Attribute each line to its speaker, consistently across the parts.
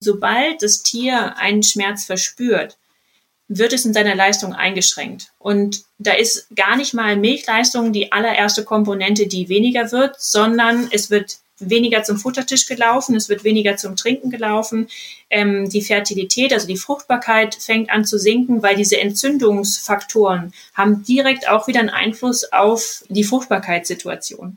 Speaker 1: Sobald das Tier einen Schmerz verspürt, wird es in seiner Leistung eingeschränkt. Und da ist gar nicht mal Milchleistung die allererste Komponente, die weniger wird, sondern es wird weniger zum Futtertisch gelaufen, es wird weniger zum Trinken gelaufen. Ähm, die Fertilität, also die Fruchtbarkeit, fängt an zu sinken, weil diese Entzündungsfaktoren haben direkt auch wieder einen Einfluss auf die Fruchtbarkeitssituation.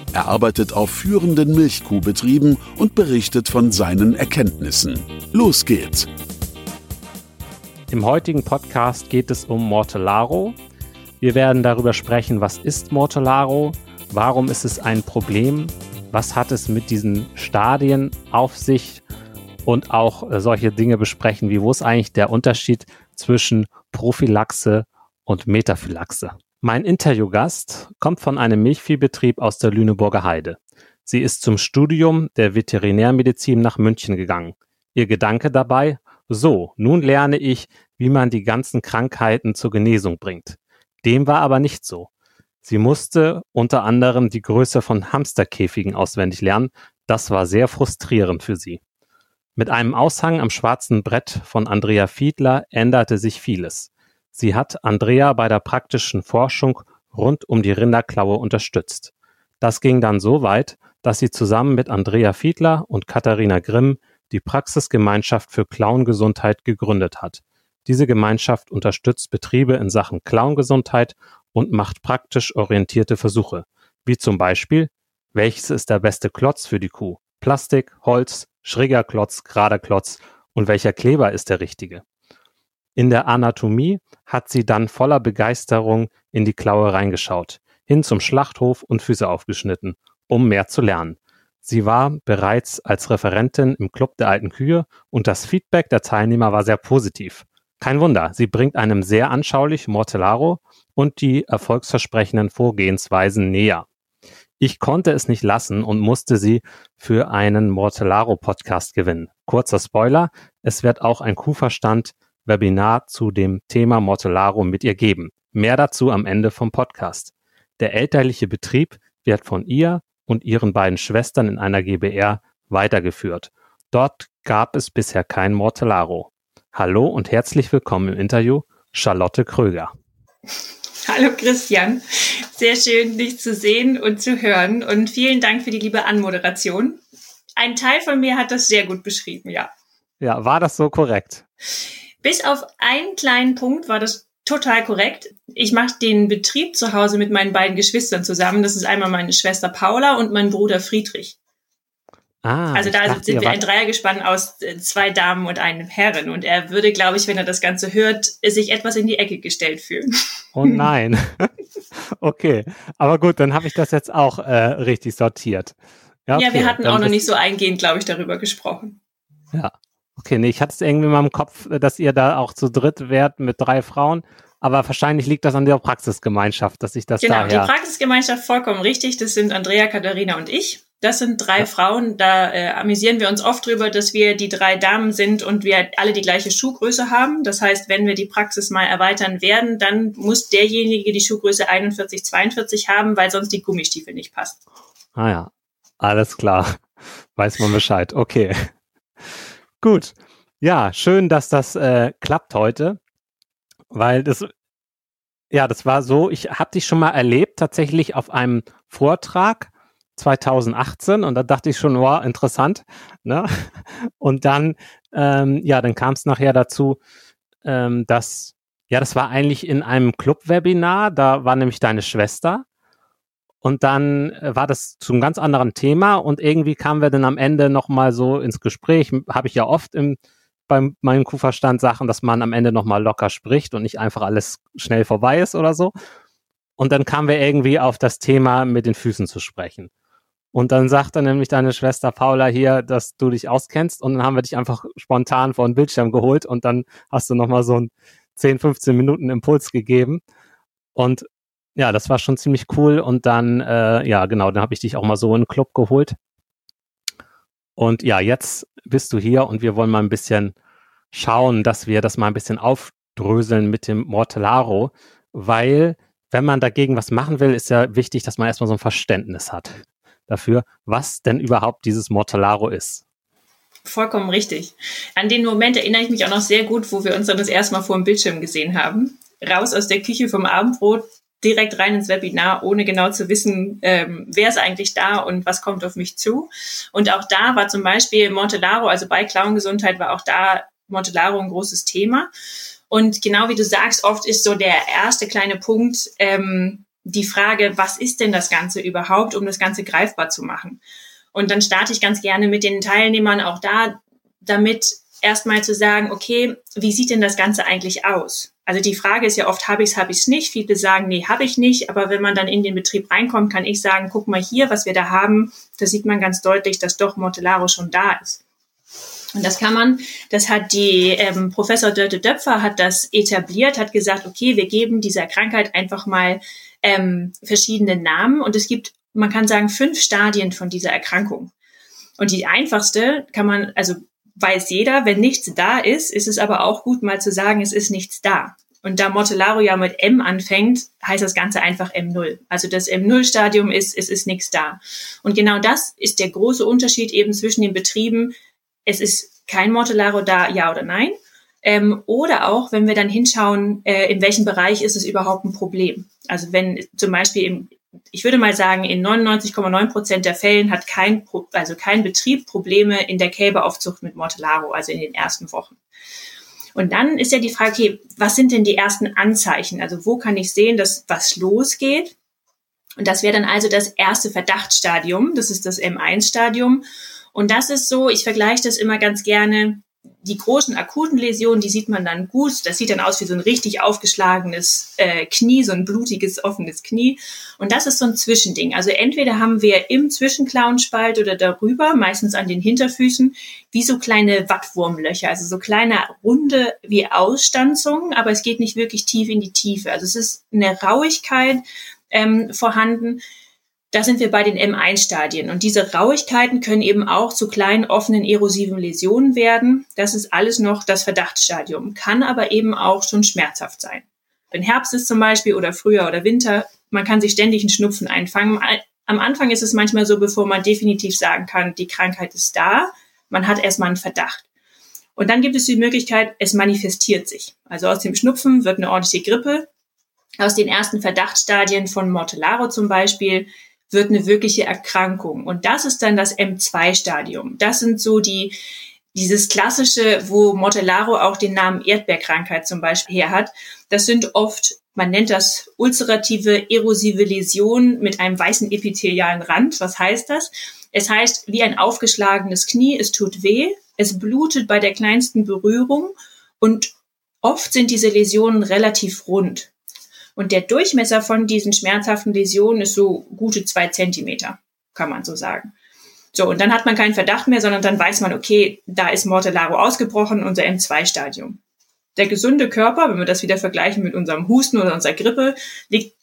Speaker 2: Er arbeitet auf führenden Milchkuhbetrieben und berichtet von seinen Erkenntnissen. Los geht's!
Speaker 3: Im heutigen Podcast geht es um Mortellaro. Wir werden darüber sprechen, was ist Mortellaro, warum ist es ein Problem, was hat es mit diesen Stadien auf sich und auch äh, solche Dinge besprechen, wie wo ist eigentlich der Unterschied zwischen Prophylaxe und Metaphylaxe. Mein Interviewgast kommt von einem Milchviehbetrieb aus der Lüneburger Heide. Sie ist zum Studium der Veterinärmedizin nach München gegangen. Ihr Gedanke dabei, so, nun lerne ich, wie man die ganzen Krankheiten zur Genesung bringt. Dem war aber nicht so. Sie musste unter anderem die Größe von Hamsterkäfigen auswendig lernen. Das war sehr frustrierend für sie. Mit einem Aushang am schwarzen Brett von Andrea Fiedler änderte sich vieles. Sie hat Andrea bei der praktischen Forschung rund um die Rinderklaue unterstützt. Das ging dann so weit, dass sie zusammen mit Andrea Fiedler und Katharina Grimm die Praxisgemeinschaft für Klauengesundheit gegründet hat. Diese Gemeinschaft unterstützt Betriebe in Sachen Klauengesundheit und macht praktisch orientierte Versuche, wie zum Beispiel, welches ist der beste Klotz für die Kuh? Plastik, Holz, schräger Klotz, gerader Klotz und welcher Kleber ist der richtige? In der Anatomie hat sie dann voller Begeisterung in die Klaue reingeschaut, hin zum Schlachthof und Füße aufgeschnitten, um mehr zu lernen. Sie war bereits als Referentin im Club der alten Kühe und das Feedback der Teilnehmer war sehr positiv. Kein Wunder, sie bringt einem sehr anschaulich Mortellaro und die erfolgsversprechenden Vorgehensweisen näher. Ich konnte es nicht lassen und musste sie für einen Mortellaro-Podcast gewinnen. Kurzer Spoiler, es wird auch ein Kuhverstand Webinar zu dem Thema Mortellaro mit ihr geben. Mehr dazu am Ende vom Podcast. Der elterliche Betrieb wird von ihr und ihren beiden Schwestern in einer GBR weitergeführt. Dort gab es bisher kein Mortellaro. Hallo und herzlich willkommen im Interview, Charlotte Kröger.
Speaker 1: Hallo Christian, sehr schön, dich zu sehen und zu hören und vielen Dank für die liebe Anmoderation. Ein Teil von mir hat das sehr gut beschrieben, ja.
Speaker 3: Ja, war das so korrekt?
Speaker 1: Bis auf einen kleinen Punkt war das total korrekt. Ich mache den Betrieb zu Hause mit meinen beiden Geschwistern zusammen. Das ist einmal meine Schwester Paula und mein Bruder Friedrich. Ah, also da dachte, sind wir ein Dreiergespann aus äh, zwei Damen und einem Herren. Und er würde, glaube ich, wenn er das Ganze hört, sich etwas in die Ecke gestellt fühlen.
Speaker 3: Oh nein. okay, aber gut, dann habe ich das jetzt auch äh, richtig sortiert.
Speaker 1: Ja, okay. ja wir hatten dann auch noch nicht so eingehend, glaube ich, darüber gesprochen.
Speaker 3: Ja, Okay, nee, ich hatte es irgendwie in meinem Kopf, dass ihr da auch zu dritt wärt mit drei Frauen. Aber wahrscheinlich liegt das an der Praxisgemeinschaft, dass ich das
Speaker 1: Genau,
Speaker 3: daher...
Speaker 1: die Praxisgemeinschaft vollkommen richtig. Das sind Andrea, Katharina und ich. Das sind drei ja. Frauen. Da äh, amüsieren wir uns oft drüber, dass wir die drei Damen sind und wir alle die gleiche Schuhgröße haben. Das heißt, wenn wir die Praxis mal erweitern werden, dann muss derjenige die Schuhgröße 41, 42 haben, weil sonst die Gummistiefel nicht passen.
Speaker 3: Ah ja, alles klar. Weiß man Bescheid. Okay. Gut. Ja, schön, dass das äh, klappt heute, weil das, ja, das war so, ich habe dich schon mal erlebt, tatsächlich auf einem Vortrag 2018 und da dachte ich schon, wow, interessant. Ne? Und dann, ähm, ja, dann kam es nachher dazu, ähm, dass, ja, das war eigentlich in einem Club-Webinar, da war nämlich deine Schwester und dann äh, war das zu einem ganz anderen Thema und irgendwie kamen wir dann am Ende nochmal so ins Gespräch. Habe ich ja oft im, bei meinem Kuhverstand Sachen, dass man am Ende nochmal locker spricht und nicht einfach alles schnell vorbei ist oder so. Und dann kamen wir irgendwie auf das Thema mit den Füßen zu sprechen. Und dann sagte nämlich deine Schwester Paula hier, dass du dich auskennst und dann haben wir dich einfach spontan vor den Bildschirm geholt und dann hast du nochmal so einen 10, 15 Minuten Impuls gegeben. Und ja, das war schon ziemlich cool. Und dann, äh, ja, genau, dann habe ich dich auch mal so in den Club geholt. Und ja, jetzt bist du hier und wir wollen mal ein bisschen schauen, dass wir das mal ein bisschen aufdröseln mit dem Mortellaro, weil wenn man dagegen was machen will, ist ja wichtig, dass man erstmal so ein Verständnis hat dafür, was denn überhaupt dieses Mortellaro ist.
Speaker 1: Vollkommen richtig. An den Moment erinnere ich mich auch noch sehr gut, wo wir uns dann das erste Mal vor dem Bildschirm gesehen haben. Raus aus der Küche vom Abendbrot, direkt rein ins Webinar, ohne genau zu wissen, ähm, wer ist eigentlich da und was kommt auf mich zu. Und auch da war zum Beispiel Montellaro, also bei Klauengesundheit war auch da Montellaro ein großes Thema. Und genau wie du sagst, oft ist so der erste kleine Punkt ähm, die Frage, was ist denn das Ganze überhaupt, um das Ganze greifbar zu machen? Und dann starte ich ganz gerne mit den Teilnehmern auch da, damit erstmal zu sagen, okay, wie sieht denn das Ganze eigentlich aus? Also die Frage ist ja oft, habe ich es, habe ich es nicht. Viele sagen, nee, habe ich nicht. Aber wenn man dann in den Betrieb reinkommt, kann ich sagen, guck mal hier, was wir da haben. Da sieht man ganz deutlich, dass doch Mortellaro schon da ist. Und das kann man, das hat die ähm, Professor Dörte Döpfer hat das etabliert, hat gesagt, okay, wir geben dieser Krankheit einfach mal ähm, verschiedene Namen und es gibt, man kann sagen, fünf Stadien von dieser Erkrankung. Und die einfachste kann man, also weiß jeder, wenn nichts da ist, ist es aber auch gut mal zu sagen, es ist nichts da. Und da Mortellaro ja mit M anfängt, heißt das Ganze einfach M0. Also das M0-Stadium ist, es ist nichts da. Und genau das ist der große Unterschied eben zwischen den Betrieben. Es ist kein Mortellaro da, ja oder nein. Ähm, oder auch, wenn wir dann hinschauen, äh, in welchem Bereich ist es überhaupt ein Problem. Also wenn zum Beispiel im, ich würde mal sagen, in 99,9 Prozent der Fällen hat kein, also kein Betrieb Probleme in der Kälberaufzucht mit Mortellaro, also in den ersten Wochen. Und dann ist ja die Frage, okay, was sind denn die ersten Anzeichen? Also wo kann ich sehen, dass was losgeht? Und das wäre dann also das erste Verdachtsstadium. Das ist das M1-Stadium. Und das ist so, ich vergleiche das immer ganz gerne die großen akuten Läsionen, die sieht man dann gut. Das sieht dann aus wie so ein richtig aufgeschlagenes äh, Knie, so ein blutiges, offenes Knie. Und das ist so ein Zwischending. Also entweder haben wir im Zwischenklauenspalt oder darüber, meistens an den Hinterfüßen, wie so kleine Wattwurmlöcher, also so kleine runde wie Ausstanzungen, aber es geht nicht wirklich tief in die Tiefe. Also es ist eine Rauigkeit ähm, vorhanden, da sind wir bei den M1-Stadien. Und diese Rauigkeiten können eben auch zu kleinen offenen erosiven Läsionen werden. Das ist alles noch das Verdachtsstadium, kann aber eben auch schon schmerzhaft sein. Wenn Herbst ist zum Beispiel oder Frühjahr oder Winter, man kann sich ständig einen Schnupfen einfangen. Am Anfang ist es manchmal so, bevor man definitiv sagen kann, die Krankheit ist da, man hat erstmal einen Verdacht. Und dann gibt es die Möglichkeit, es manifestiert sich. Also aus dem Schnupfen wird eine ordentliche Grippe. Aus den ersten Verdachtsstadien von Mortellaro zum Beispiel wird eine wirkliche Erkrankung. Und das ist dann das M2-Stadium. Das sind so die, dieses klassische, wo Mortellaro auch den Namen Erdbeerkrankheit zum Beispiel her hat. Das sind oft, man nennt das ulcerative erosive Läsionen mit einem weißen epithelialen Rand. Was heißt das? Es heißt, wie ein aufgeschlagenes Knie, es tut weh, es blutet bei der kleinsten Berührung und oft sind diese Läsionen relativ rund. Und der Durchmesser von diesen schmerzhaften Läsionen ist so gute zwei Zentimeter, kann man so sagen. So, und dann hat man keinen Verdacht mehr, sondern dann weiß man, okay, da ist Mortellaro ausgebrochen, unser M2-Stadium. Der gesunde Körper, wenn wir das wieder vergleichen mit unserem Husten oder unserer Grippe, liegt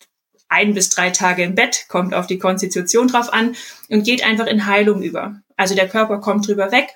Speaker 1: ein bis drei Tage im Bett, kommt auf die Konstitution drauf an und geht einfach in Heilung über. Also der Körper kommt drüber weg.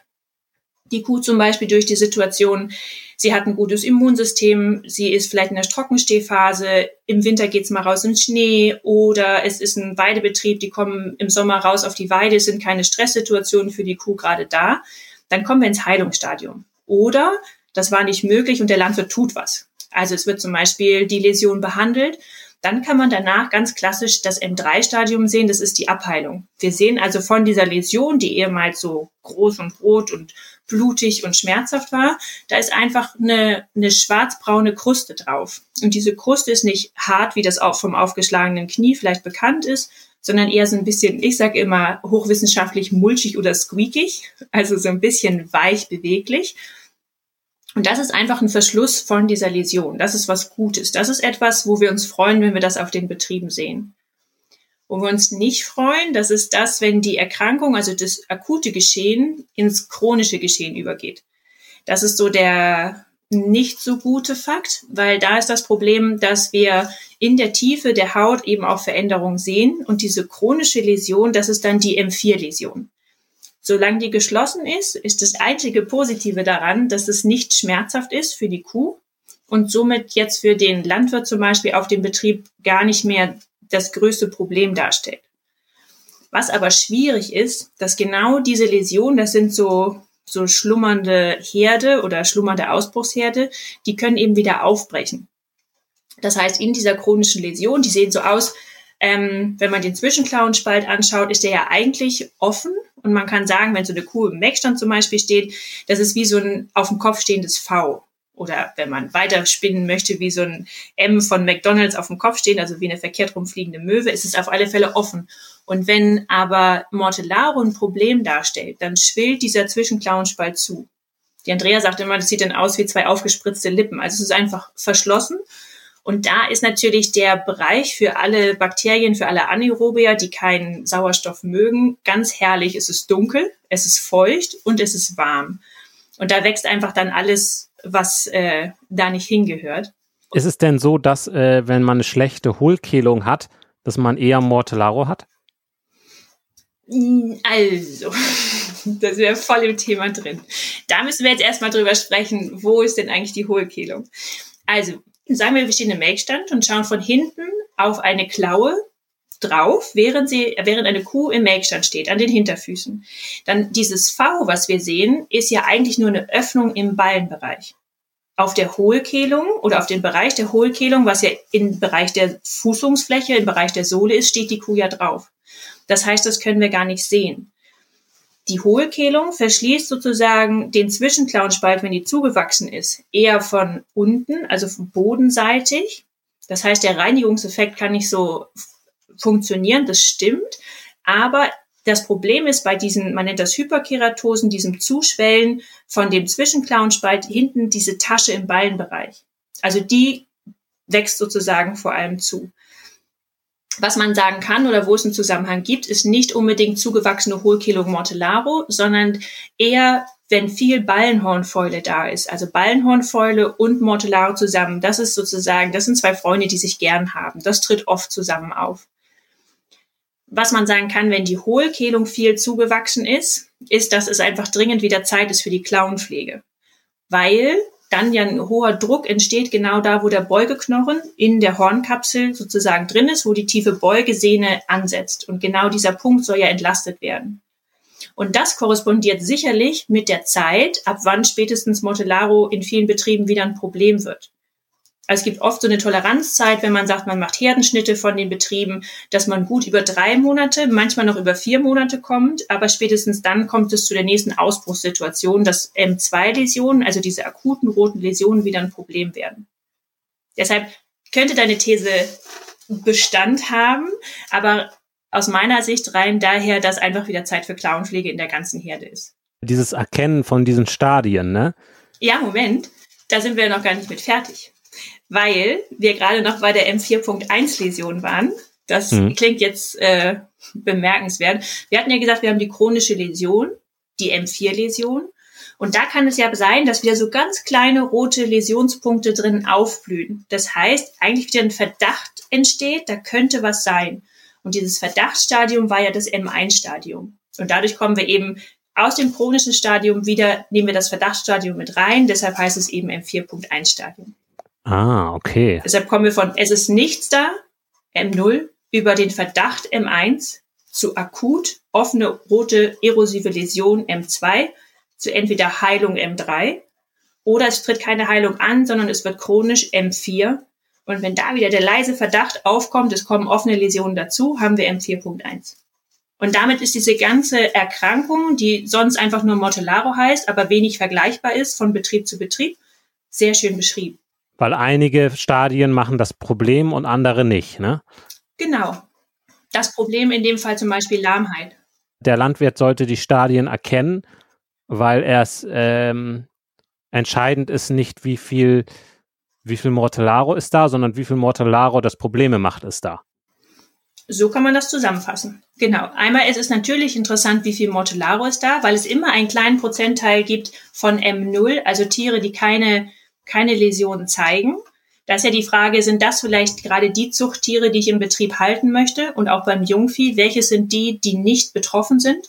Speaker 1: Die Kuh zum Beispiel durch die Situation, sie hat ein gutes Immunsystem, sie ist vielleicht in der Trockenstehphase, im Winter geht's mal raus in Schnee oder es ist ein Weidebetrieb, die kommen im Sommer raus auf die Weide, es sind keine Stresssituationen für die Kuh gerade da, dann kommen wir ins Heilungsstadium. Oder das war nicht möglich und der Landwirt tut was. Also es wird zum Beispiel die Läsion behandelt dann kann man danach ganz klassisch das M3-Stadium sehen, das ist die Abheilung. Wir sehen also von dieser Läsion, die ehemals so groß und rot und blutig und schmerzhaft war, da ist einfach eine, eine schwarzbraune Kruste drauf. Und diese Kruste ist nicht hart, wie das auch vom aufgeschlagenen Knie vielleicht bekannt ist, sondern eher so ein bisschen, ich sage immer hochwissenschaftlich mulchig oder squeakig, also so ein bisschen weich beweglich. Und das ist einfach ein Verschluss von dieser Läsion. Das ist was Gutes. Das ist etwas, wo wir uns freuen, wenn wir das auf den Betrieben sehen. Wo wir uns nicht freuen, das ist das, wenn die Erkrankung, also das akute Geschehen, ins chronische Geschehen übergeht. Das ist so der nicht so gute Fakt, weil da ist das Problem, dass wir in der Tiefe der Haut eben auch Veränderungen sehen und diese chronische Läsion, das ist dann die M4-Läsion. Solange die geschlossen ist, ist das einzige Positive daran, dass es nicht schmerzhaft ist für die Kuh und somit jetzt für den Landwirt zum Beispiel auf dem Betrieb gar nicht mehr das größte Problem darstellt. Was aber schwierig ist, dass genau diese Läsionen, das sind so so schlummernde Herde oder schlummernde Ausbruchsherde, die können eben wieder aufbrechen. Das heißt, in dieser chronischen Läsion, die sehen so aus, ähm, wenn man den Zwischenklauenspalt anschaut, ist der ja eigentlich offen. Und man kann sagen, wenn so eine Kuh im Melkstand zum Beispiel steht, das ist wie so ein auf dem Kopf stehendes V. Oder wenn man weiter spinnen möchte, wie so ein M von McDonalds auf dem Kopf stehen, also wie eine verkehrt rumfliegende Möwe, ist es auf alle Fälle offen. Und wenn aber Mortellaro ein Problem darstellt, dann schwillt dieser Zwischenklauenspalt zu. Die Andrea sagt immer, das sieht dann aus wie zwei aufgespritzte Lippen. Also es ist einfach verschlossen. Und da ist natürlich der Bereich für alle Bakterien, für alle Anaerobier, die keinen Sauerstoff mögen, ganz herrlich. Es ist dunkel, es ist feucht und es ist warm. Und da wächst einfach dann alles, was äh, da nicht hingehört.
Speaker 3: Ist es denn so, dass äh, wenn man eine schlechte Hohlkehlung hat, dass man eher Mortellaro hat?
Speaker 1: Also, das wäre voll im Thema drin. Da müssen wir jetzt erstmal drüber sprechen, wo ist denn eigentlich die Hohlkehlung? Also, sagen wir, wir stehen im Melkstand und schauen von hinten auf eine Klaue drauf, während sie, während eine Kuh im Melkstand steht, an den Hinterfüßen. Dann dieses V, was wir sehen, ist ja eigentlich nur eine Öffnung im Ballenbereich. Auf der Hohlkehlung oder auf den Bereich der Hohlkehlung, was ja im Bereich der Fußungsfläche, im Bereich der Sohle ist, steht die Kuh ja drauf. Das heißt, das können wir gar nicht sehen. Die Hohlkehlung verschließt sozusagen den Zwischenklauenspalt, wenn die zugewachsen ist, eher von unten, also von bodenseitig. Das heißt, der Reinigungseffekt kann nicht so funktionieren, das stimmt. Aber das Problem ist bei diesen, man nennt das Hyperkeratosen, diesem Zuschwellen von dem Zwischenklauenspalt hinten diese Tasche im Ballenbereich. Also die wächst sozusagen vor allem zu was man sagen kann oder wo es einen Zusammenhang gibt, ist nicht unbedingt zugewachsene Hohlkehlung Mortellaro, sondern eher, wenn viel Ballenhornfäule da ist. Also Ballenhornfäule und Mortellaro zusammen. Das ist sozusagen, das sind zwei Freunde, die sich gern haben. Das tritt oft zusammen auf. Was man sagen kann, wenn die Hohlkehlung viel zugewachsen ist, ist, dass es einfach dringend wieder Zeit ist für die Klauenpflege. Weil dann ja ein hoher Druck entsteht genau da, wo der Beugeknochen in der Hornkapsel sozusagen drin ist, wo die tiefe Beugesehne ansetzt. Und genau dieser Punkt soll ja entlastet werden. Und das korrespondiert sicherlich mit der Zeit, ab wann spätestens Mortellaro in vielen Betrieben wieder ein Problem wird. Also es gibt oft so eine Toleranzzeit, wenn man sagt, man macht Herdenschnitte von den Betrieben, dass man gut über drei Monate, manchmal noch über vier Monate kommt, aber spätestens dann kommt es zu der nächsten Ausbruchssituation, dass M2-Läsionen, also diese akuten roten Läsionen, wieder ein Problem werden. Deshalb könnte deine These Bestand haben, aber aus meiner Sicht rein daher, dass einfach wieder Zeit für Klauenpflege in der ganzen Herde ist.
Speaker 3: Dieses Erkennen von diesen Stadien, ne?
Speaker 1: Ja, Moment. Da sind wir noch gar nicht mit fertig weil wir gerade noch bei der M4.1-Läsion waren. Das mhm. klingt jetzt äh, bemerkenswert. Wir hatten ja gesagt, wir haben die chronische Läsion, die M4-Läsion. Und da kann es ja sein, dass wieder so ganz kleine rote Läsionspunkte drin aufblühen. Das heißt, eigentlich wieder ein Verdacht entsteht, da könnte was sein. Und dieses Verdachtsstadium war ja das M1-Stadium. Und dadurch kommen wir eben aus dem chronischen Stadium wieder, nehmen wir das Verdachtsstadium mit rein. Deshalb heißt es eben M4.1-Stadium.
Speaker 3: Ah, okay.
Speaker 1: Deshalb kommen wir von es ist nichts da, M0, über den Verdacht M1 zu akut offene rote erosive Läsion M2 zu entweder Heilung M3 oder es tritt keine Heilung an, sondern es wird chronisch M4. Und wenn da wieder der leise Verdacht aufkommt, es kommen offene Läsionen dazu, haben wir M4.1. Und damit ist diese ganze Erkrankung, die sonst einfach nur Mortellaro heißt, aber wenig vergleichbar ist von Betrieb zu Betrieb, sehr schön beschrieben.
Speaker 3: Weil einige Stadien machen das Problem und andere nicht, ne?
Speaker 1: Genau. Das Problem in dem Fall zum Beispiel Lahmheit.
Speaker 3: Der Landwirt sollte die Stadien erkennen, weil es ähm, entscheidend ist nicht, wie viel, wie viel Mortellaro ist da, sondern wie viel Mortellaro das Probleme macht, ist da.
Speaker 1: So kann man das zusammenfassen. Genau. Einmal ist es natürlich interessant, wie viel Mortellaro ist da, weil es immer einen kleinen Prozentteil gibt von M0, also Tiere, die keine, keine Läsionen zeigen. Da ist ja die Frage, sind das vielleicht gerade die Zuchttiere, die ich im Betrieb halten möchte? Und auch beim Jungvieh, welche sind die, die nicht betroffen sind?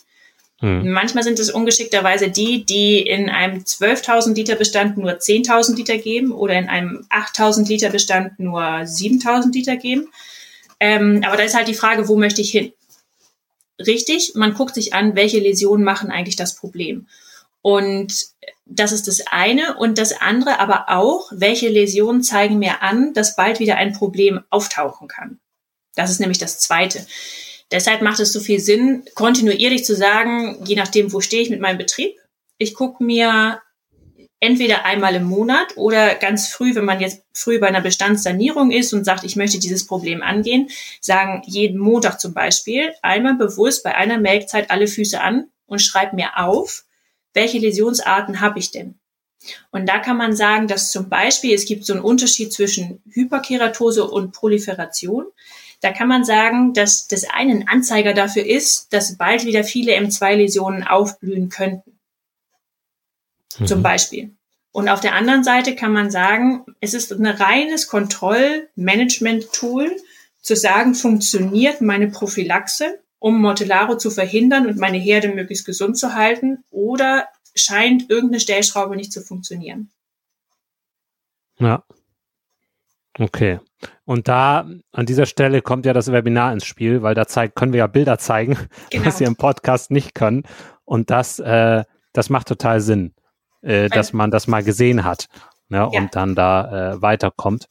Speaker 1: Hm. Manchmal sind es ungeschickterweise die, die in einem 12.000 Liter Bestand nur 10.000 Liter geben oder in einem 8.000 Liter Bestand nur 7.000 Liter geben. Ähm, aber da ist halt die Frage, wo möchte ich hin? Richtig, man guckt sich an, welche Läsionen machen eigentlich das Problem. Und das ist das eine. Und das andere aber auch, welche Läsionen zeigen mir an, dass bald wieder ein Problem auftauchen kann. Das ist nämlich das zweite. Deshalb macht es so viel Sinn, kontinuierlich zu sagen, je nachdem, wo stehe ich mit meinem Betrieb. Ich gucke mir entweder einmal im Monat oder ganz früh, wenn man jetzt früh bei einer Bestandssanierung ist und sagt, ich möchte dieses Problem angehen, sagen jeden Montag zum Beispiel einmal bewusst bei einer Melkzeit alle Füße an und schreib mir auf, welche Läsionsarten habe ich denn? Und da kann man sagen, dass zum Beispiel es gibt so einen Unterschied zwischen Hyperkeratose und Proliferation. Da kann man sagen, dass das eine ein Anzeiger dafür ist, dass bald wieder viele M2-Läsionen aufblühen könnten. Mhm. Zum Beispiel. Und auf der anderen Seite kann man sagen, es ist ein reines Kontrollmanagement-Tool, zu sagen, funktioniert meine Prophylaxe, um Mortellaro zu verhindern und meine Herde möglichst gesund zu halten, oder scheint irgendeine Stellschraube nicht zu funktionieren.
Speaker 3: Ja. Okay. Und da an dieser Stelle kommt ja das Webinar ins Spiel, weil da zeigt, können wir ja Bilder zeigen, genau. was wir im Podcast nicht können. Und das, äh, das macht total Sinn, äh, dass man das mal gesehen hat ne, ja. und dann da äh, weiterkommt.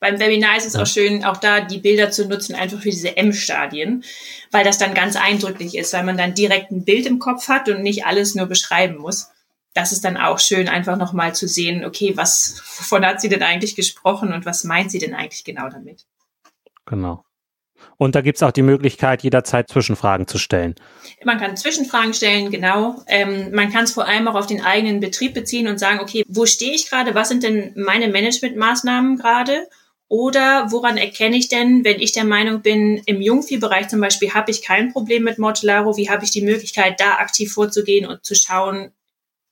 Speaker 1: Beim Webinar ist es auch schön, auch da die Bilder zu nutzen, einfach für diese M-Stadien, weil das dann ganz eindrücklich ist, weil man dann direkt ein Bild im Kopf hat und nicht alles nur beschreiben muss das ist dann auch schön, einfach nochmal zu sehen, okay, was, wovon hat sie denn eigentlich gesprochen und was meint sie denn eigentlich genau damit?
Speaker 3: Genau. Und da gibt es auch die Möglichkeit, jederzeit Zwischenfragen zu stellen.
Speaker 1: Man kann Zwischenfragen stellen, genau. Ähm, man kann es vor allem auch auf den eigenen Betrieb beziehen und sagen, okay, wo stehe ich gerade? Was sind denn meine Managementmaßnahmen gerade? Oder woran erkenne ich denn, wenn ich der Meinung bin, im Jungviehbereich zum Beispiel habe ich kein Problem mit Mortellaro, wie habe ich die Möglichkeit, da aktiv vorzugehen und zu schauen,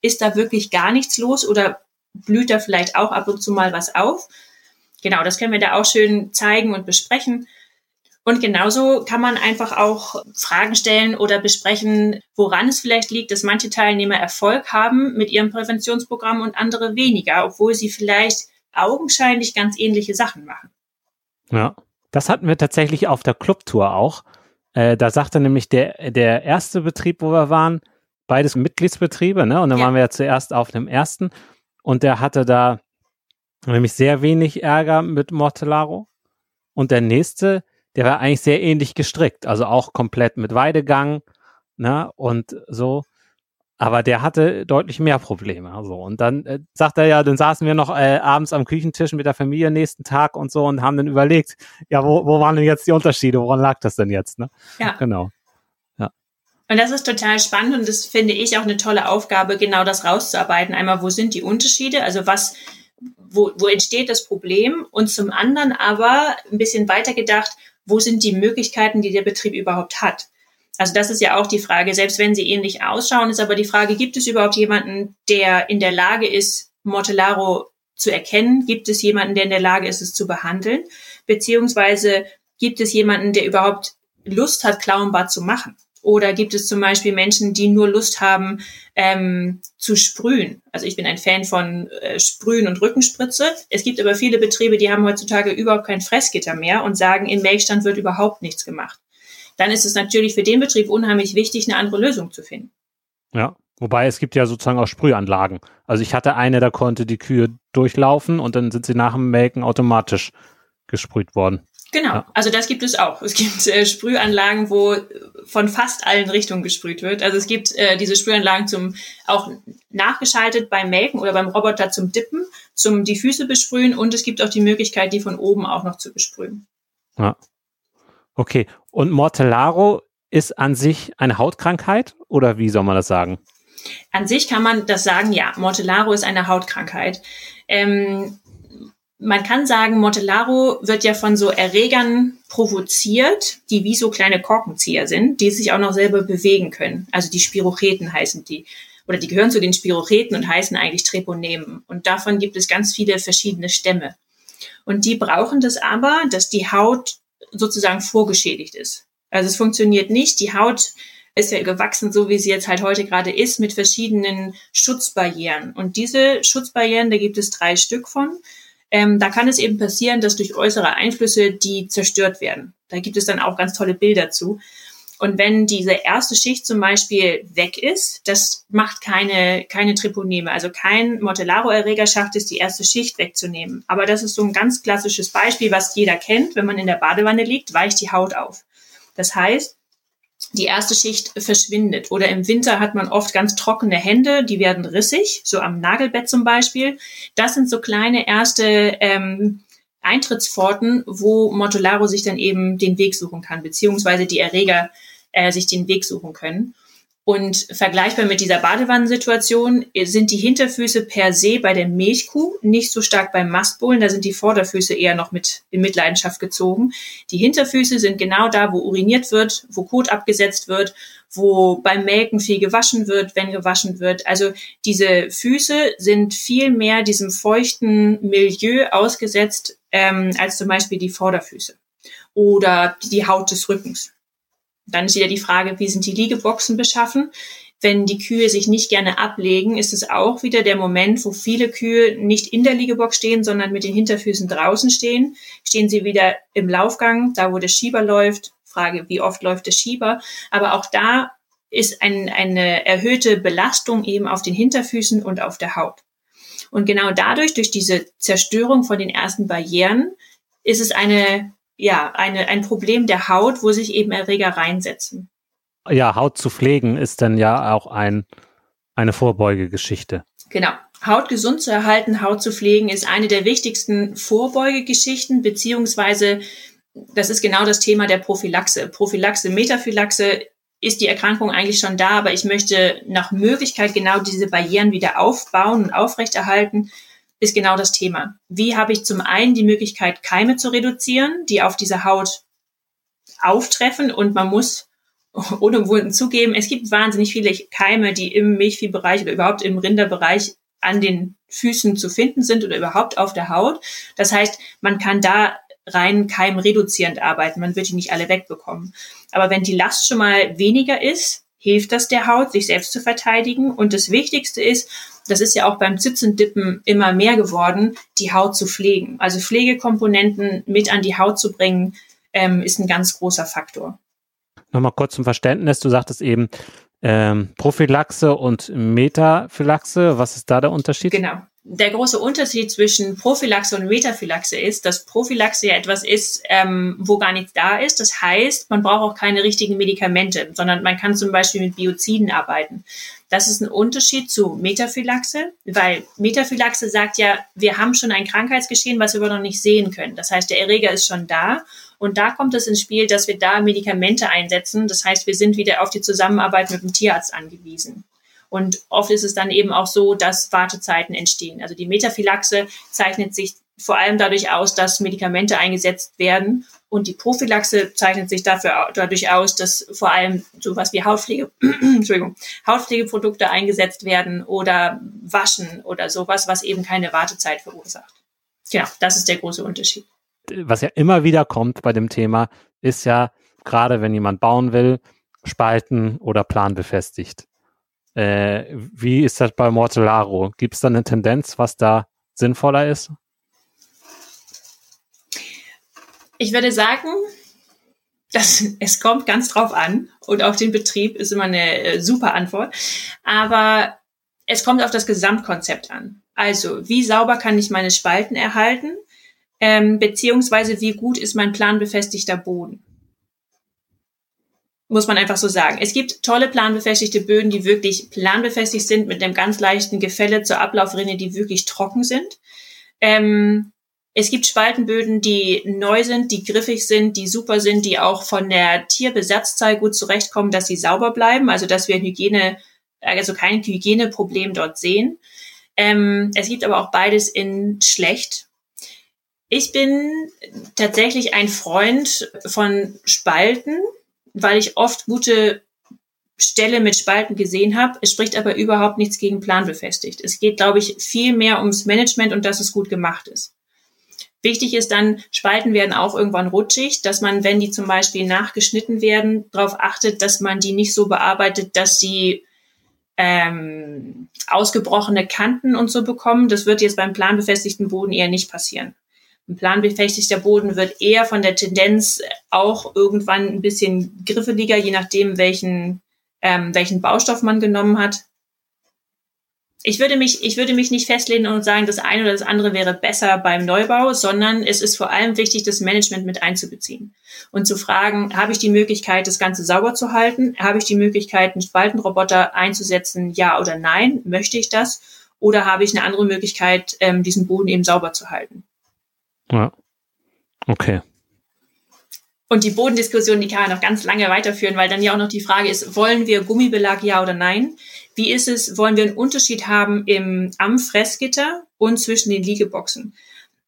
Speaker 1: ist da wirklich gar nichts los oder blüht da vielleicht auch ab und zu mal was auf? Genau, das können wir da auch schön zeigen und besprechen. Und genauso kann man einfach auch Fragen stellen oder besprechen, woran es vielleicht liegt, dass manche Teilnehmer Erfolg haben mit ihrem Präventionsprogramm und andere weniger, obwohl sie vielleicht augenscheinlich ganz ähnliche Sachen machen.
Speaker 3: Ja, das hatten wir tatsächlich auf der Clubtour auch. Äh, da sagte nämlich der, der erste Betrieb, wo wir waren, beides Mitgliedsbetriebe, ne? Und dann ja. waren wir ja zuerst auf dem ersten und der hatte da nämlich sehr wenig Ärger mit Mortellaro. Und der nächste, der war eigentlich sehr ähnlich gestrickt, also auch komplett mit Weidegang, ne? Und so. Aber der hatte deutlich mehr Probleme. Also. Und dann äh, sagt er ja, dann saßen wir noch äh, abends am Küchentisch mit der Familie nächsten Tag und so und haben dann überlegt, ja, wo, wo waren denn jetzt die Unterschiede? Woran lag das denn jetzt? Ne?
Speaker 1: Ja. Genau. Und das ist total spannend und das finde ich auch eine tolle Aufgabe, genau das rauszuarbeiten. Einmal, wo sind die Unterschiede? Also was, wo, wo entsteht das Problem? Und zum anderen aber ein bisschen weiter gedacht, wo sind die Möglichkeiten, die der Betrieb überhaupt hat? Also das ist ja auch die Frage, selbst wenn sie ähnlich ausschauen, ist aber die Frage, gibt es überhaupt jemanden, der in der Lage ist, Mortellaro zu erkennen? Gibt es jemanden, der in der Lage ist, es zu behandeln? Beziehungsweise gibt es jemanden, der überhaupt Lust hat, Klauenbad zu machen? Oder gibt es zum Beispiel Menschen, die nur Lust haben ähm, zu sprühen? Also ich bin ein Fan von äh, Sprühen und Rückenspritze. Es gibt aber viele Betriebe, die haben heutzutage überhaupt kein Fressgitter mehr und sagen, in Melkstand wird überhaupt nichts gemacht. Dann ist es natürlich für den Betrieb unheimlich wichtig, eine andere Lösung zu finden.
Speaker 3: Ja, wobei es gibt ja sozusagen auch Sprühanlagen. Also ich hatte eine, da konnte die Kühe durchlaufen und dann sind sie nach dem Melken automatisch gesprüht worden.
Speaker 1: Genau, ja. also das gibt es auch. Es gibt äh, Sprühanlagen, wo von fast allen Richtungen gesprüht wird. Also es gibt äh, diese Sprühanlagen zum auch nachgeschaltet beim Melken oder beim Roboter zum Dippen, zum die Füße besprühen und es gibt auch die Möglichkeit, die von oben auch noch zu besprühen.
Speaker 3: Ja. Okay. Und Mortellaro ist an sich eine Hautkrankheit oder wie soll man das sagen?
Speaker 1: An sich kann man das sagen, ja. Mortellaro ist eine Hautkrankheit. Ähm, man kann sagen, Mortellaro wird ja von so Erregern provoziert, die wie so kleine Korkenzieher sind, die sich auch noch selber bewegen können. Also die Spirocheten heißen die. Oder die gehören zu den Spirocheten und heißen eigentlich Treponemen. Und davon gibt es ganz viele verschiedene Stämme. Und die brauchen das aber, dass die Haut sozusagen vorgeschädigt ist. Also es funktioniert nicht. Die Haut ist ja gewachsen, so wie sie jetzt halt heute gerade ist, mit verschiedenen Schutzbarrieren. Und diese Schutzbarrieren, da gibt es drei Stück von. Ähm, da kann es eben passieren, dass durch äußere Einflüsse die zerstört werden. Da gibt es dann auch ganz tolle Bilder zu. Und wenn diese erste Schicht zum Beispiel weg ist, das macht keine, keine Triponeme. Also kein Mortellaro-Erreger schafft es, die erste Schicht wegzunehmen. Aber das ist so ein ganz klassisches Beispiel, was jeder kennt. Wenn man in der Badewanne liegt, weicht die Haut auf. Das heißt, die erste Schicht verschwindet. Oder im Winter hat man oft ganz trockene Hände, die werden rissig, so am Nagelbett zum Beispiel. Das sind so kleine erste ähm, Eintrittspforten, wo Mortellaro sich dann eben den Weg suchen kann, beziehungsweise die Erreger äh, sich den Weg suchen können. Und vergleichbar mit dieser Badewannensituation sind die Hinterfüße per se bei der Milchkuh nicht so stark beim Mastbullen. Da sind die Vorderfüße eher noch mit in Mitleidenschaft gezogen. Die Hinterfüße sind genau da, wo uriniert wird, wo Kot abgesetzt wird, wo beim Melken viel gewaschen wird, wenn gewaschen wird. Also diese Füße sind viel mehr diesem feuchten Milieu ausgesetzt ähm, als zum Beispiel die Vorderfüße oder die Haut des Rückens. Dann ist wieder die Frage, wie sind die Liegeboxen beschaffen? Wenn die Kühe sich nicht gerne ablegen, ist es auch wieder der Moment, wo viele Kühe nicht in der Liegebox stehen, sondern mit den Hinterfüßen draußen stehen. Stehen sie wieder im Laufgang, da wo der Schieber läuft. Frage, wie oft läuft der Schieber? Aber auch da ist ein, eine erhöhte Belastung eben auf den Hinterfüßen und auf der Haut. Und genau dadurch, durch diese Zerstörung von den ersten Barrieren, ist es eine ja, eine, ein Problem der Haut, wo sich eben Erreger reinsetzen.
Speaker 3: Ja, Haut zu pflegen ist dann ja auch ein, eine Vorbeugegeschichte.
Speaker 1: Genau. Haut gesund zu erhalten, Haut zu pflegen, ist eine der wichtigsten Vorbeugegeschichten, beziehungsweise das ist genau das Thema der Prophylaxe. Prophylaxe, Metaphylaxe ist die Erkrankung eigentlich schon da, aber ich möchte nach Möglichkeit genau diese Barrieren wieder aufbauen und aufrechterhalten ist genau das Thema. Wie habe ich zum einen die Möglichkeit, Keime zu reduzieren, die auf dieser Haut auftreffen und man muss ohne Wunden zugeben, es gibt wahnsinnig viele Keime, die im Milchviehbereich oder überhaupt im Rinderbereich an den Füßen zu finden sind oder überhaupt auf der Haut. Das heißt, man kann da rein keimreduzierend arbeiten. Man wird die nicht alle wegbekommen. Aber wenn die Last schon mal weniger ist, hilft das der Haut, sich selbst zu verteidigen. Und das Wichtigste ist, das ist ja auch beim Zitzendippen immer mehr geworden, die Haut zu pflegen. Also Pflegekomponenten mit an die Haut zu bringen, ähm, ist ein ganz großer Faktor.
Speaker 3: Nochmal kurz zum Verständnis. Du sagtest eben ähm, Prophylaxe und Metaphylaxe. Was ist da der Unterschied?
Speaker 1: Genau der große Unterschied zwischen Prophylaxe und Metaphylaxe ist, dass Prophylaxe ja etwas ist, ähm, wo gar nichts da ist. Das heißt, man braucht auch keine richtigen Medikamente, sondern man kann zum Beispiel mit Bioziden arbeiten. Das ist ein Unterschied zu Metaphylaxe, weil Metaphylaxe sagt ja, wir haben schon ein Krankheitsgeschehen, was wir aber noch nicht sehen können. Das heißt, der Erreger ist schon da und da kommt es ins Spiel, dass wir da Medikamente einsetzen. Das heißt, wir sind wieder auf die Zusammenarbeit mit dem Tierarzt angewiesen. Und oft ist es dann eben auch so, dass Wartezeiten entstehen. Also die Metaphylaxe zeichnet sich vor allem dadurch aus, dass Medikamente eingesetzt werden. Und die Prophylaxe zeichnet sich dafür, dadurch aus, dass vor allem sowas wie Hautpflege, Entschuldigung, Hautpflegeprodukte eingesetzt werden oder Waschen oder sowas, was eben keine Wartezeit verursacht. Genau, das ist der große Unterschied.
Speaker 3: Was ja immer wieder kommt bei dem Thema, ist ja, gerade wenn jemand bauen will, Spalten oder Plan befestigt. Äh, wie ist das bei Mortellaro? Gibt es da eine Tendenz, was da sinnvoller ist?
Speaker 1: Ich würde sagen, dass es kommt ganz drauf an und auf den Betrieb ist immer eine äh, super Antwort. Aber es kommt auf das Gesamtkonzept an. Also, wie sauber kann ich meine Spalten erhalten? Ähm, beziehungsweise wie gut ist mein planbefestigter Boden? Muss man einfach so sagen. Es gibt tolle planbefestigte Böden, die wirklich planbefestigt sind mit einem ganz leichten Gefälle zur Ablaufrinne, die wirklich trocken sind. Ähm, es gibt Spaltenböden, die neu sind, die griffig sind, die super sind, die auch von der Tierbesatzzahl gut zurechtkommen, dass sie sauber bleiben, also dass wir Hygiene, also kein Hygieneproblem dort sehen. Ähm, es gibt aber auch beides in schlecht. Ich bin tatsächlich ein Freund von Spalten, weil ich oft gute Stelle mit Spalten gesehen habe. Es spricht aber überhaupt nichts gegen planbefestigt. Es geht, glaube ich, viel mehr ums Management und dass es gut gemacht ist. Wichtig ist dann, Spalten werden auch irgendwann rutschig, dass man, wenn die zum Beispiel nachgeschnitten werden, darauf achtet, dass man die nicht so bearbeitet, dass sie ähm, ausgebrochene Kanten und so bekommen. Das wird jetzt beim planbefestigten Boden eher nicht passieren. Ein planbefestigter Boden wird eher von der Tendenz auch irgendwann ein bisschen griffeliger, je nachdem, welchen, ähm, welchen Baustoff man genommen hat ich würde mich, ich würde mich nicht festlehnen und sagen, das eine oder das andere wäre besser beim Neubau, sondern es ist vor allem wichtig, das Management mit einzubeziehen und zu fragen, habe ich die Möglichkeit, das Ganze sauber zu halten? Habe ich die Möglichkeit, einen Spaltenroboter einzusetzen? Ja oder nein? Möchte ich das? Oder habe ich eine andere Möglichkeit, ähm, diesen Boden eben sauber zu halten?
Speaker 3: Ja. Okay.
Speaker 1: Und die Bodendiskussion, die kann man noch ganz lange weiterführen, weil dann ja auch noch die Frage ist, wollen wir Gummibelag ja oder nein? Wie ist es, wollen wir einen Unterschied haben im, am Fressgitter und zwischen den Liegeboxen?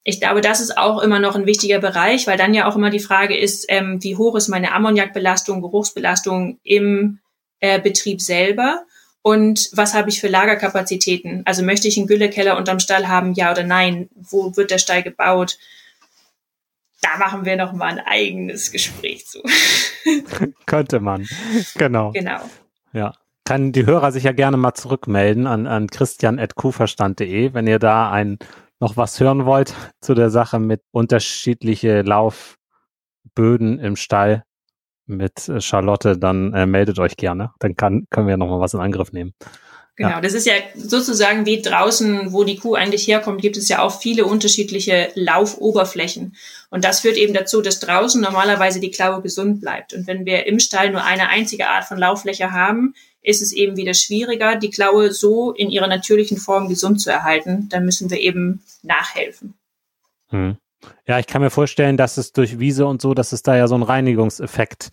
Speaker 1: Ich glaube, das ist auch immer noch ein wichtiger Bereich, weil dann ja auch immer die Frage ist, ähm, wie hoch ist meine Ammoniakbelastung, Geruchsbelastung im äh, Betrieb selber? Und was habe ich für Lagerkapazitäten? Also möchte ich einen Güllekeller unterm Stall haben, ja oder nein? Wo wird der Stall gebaut? Da machen wir noch mal ein eigenes Gespräch zu.
Speaker 3: Könnte man. Genau.
Speaker 1: Genau.
Speaker 3: Ja kann die Hörer sich ja gerne mal zurückmelden an, an christian.kuverstand.de, wenn ihr da ein, noch was hören wollt zu der Sache mit unterschiedliche Laufböden im Stall mit äh, Charlotte, dann äh, meldet euch gerne. Dann kann, können wir noch mal was in Angriff nehmen.
Speaker 1: Genau, ja. das ist ja sozusagen wie draußen, wo die Kuh eigentlich herkommt, gibt es ja auch viele unterschiedliche Laufoberflächen. Und das führt eben dazu, dass draußen normalerweise die Klaue gesund bleibt. Und wenn wir im Stall nur eine einzige Art von Lauffläche haben, ist es eben wieder schwieriger, die Klaue so in ihrer natürlichen Form gesund zu erhalten. Dann müssen wir eben nachhelfen.
Speaker 3: Hm. Ja, ich kann mir vorstellen, dass es durch Wiese und so, dass es da ja so einen Reinigungseffekt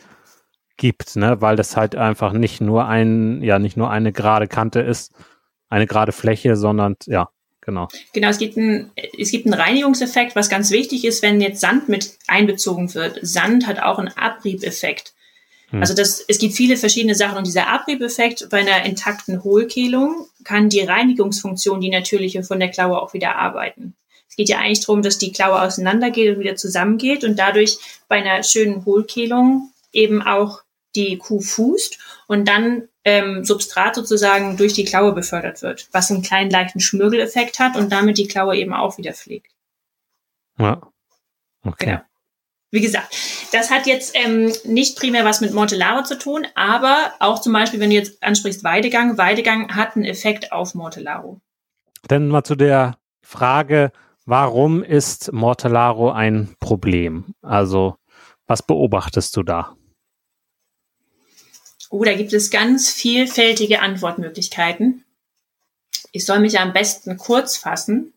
Speaker 3: gibt, ne, weil das halt einfach nicht nur ein, ja, nicht nur eine gerade Kante ist, eine gerade Fläche, sondern ja, genau.
Speaker 1: Genau, es gibt, ein, es gibt einen Reinigungseffekt, was ganz wichtig ist, wenn jetzt Sand mit einbezogen wird. Sand hat auch einen Abriebeffekt. Hm. Also das, es gibt viele verschiedene Sachen und dieser Abriebeffekt bei einer intakten Hohlkehlung kann die Reinigungsfunktion, die natürliche von der Klaue auch wieder arbeiten. Geht ja eigentlich darum, dass die Klaue auseinandergeht und wieder zusammengeht und dadurch bei einer schönen Hohlkehlung eben auch die Kuh fußt und dann ähm, Substrat sozusagen durch die Klaue befördert wird, was einen kleinen leichten Schmürgeleffekt hat und damit die Klaue eben auch wieder pflegt.
Speaker 3: Ja. Okay. Genau.
Speaker 1: Wie gesagt, das hat jetzt ähm, nicht primär was mit Mortellaro zu tun, aber auch zum Beispiel, wenn du jetzt ansprichst Weidegang, Weidegang hat einen Effekt auf Mortellaro.
Speaker 3: Dann mal zu der Frage, warum ist Mortellaro ein Problem? Also, was beobachtest du da?
Speaker 1: Oh, da gibt es ganz vielfältige Antwortmöglichkeiten. Ich soll mich am besten kurz fassen.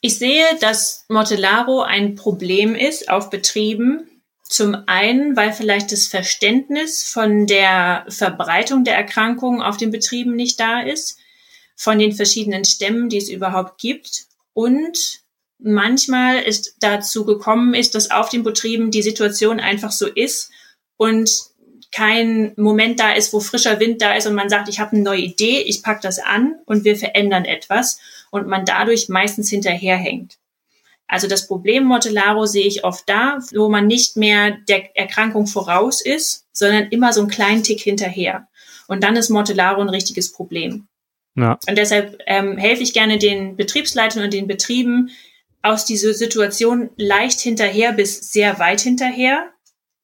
Speaker 1: Ich sehe, dass Mortellaro ein Problem ist auf Betrieben. Zum einen, weil vielleicht das Verständnis von der Verbreitung der Erkrankung auf den Betrieben nicht da ist, von den verschiedenen Stämmen, die es überhaupt gibt. Und manchmal ist dazu gekommen ist, dass auf den Betrieben die Situation einfach so ist und kein Moment da ist, wo frischer Wind da ist und man sagt, ich habe eine neue Idee, ich pack das an und wir verändern etwas und man dadurch meistens hinterherhängt. Also das Problem Mortellaro sehe ich oft da, wo man nicht mehr der Erkrankung voraus ist, sondern immer so einen kleinen Tick hinterher. Und dann ist Mortellaro ein richtiges Problem. Ja. Und deshalb ähm, helfe ich gerne den Betriebsleitern und den Betrieben aus dieser Situation leicht hinterher bis sehr weit hinterher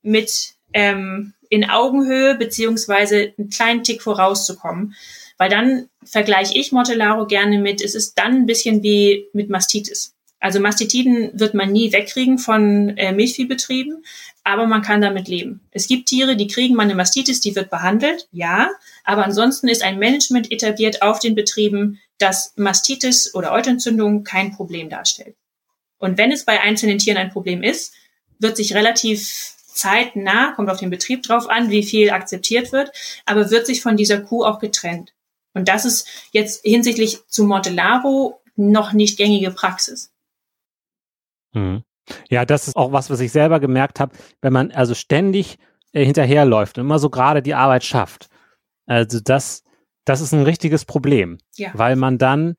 Speaker 1: mit ähm, in Augenhöhe beziehungsweise einen kleinen Tick vorauszukommen. Weil dann vergleiche ich Mortellaro gerne mit, es ist dann ein bisschen wie mit Mastitis. Also Mastitiden wird man nie wegkriegen von äh, Milchviehbetrieben, aber man kann damit leben. Es gibt Tiere, die kriegen mal eine Mastitis, die wird behandelt, ja, aber ansonsten ist ein Management etabliert auf den Betrieben, dass Mastitis oder Eutentzündung kein Problem darstellt. Und wenn es bei einzelnen Tieren ein Problem ist, wird sich relativ zeitnah, kommt auf den Betrieb drauf an, wie viel akzeptiert wird, aber wird sich von dieser Kuh auch getrennt. Und das ist jetzt hinsichtlich zu Mortellaro noch nicht gängige Praxis.
Speaker 3: Mhm. Ja, das ist auch was, was ich selber gemerkt habe, wenn man also ständig äh, hinterherläuft und immer so gerade die Arbeit schafft. Also das, das ist ein richtiges Problem, ja. weil man dann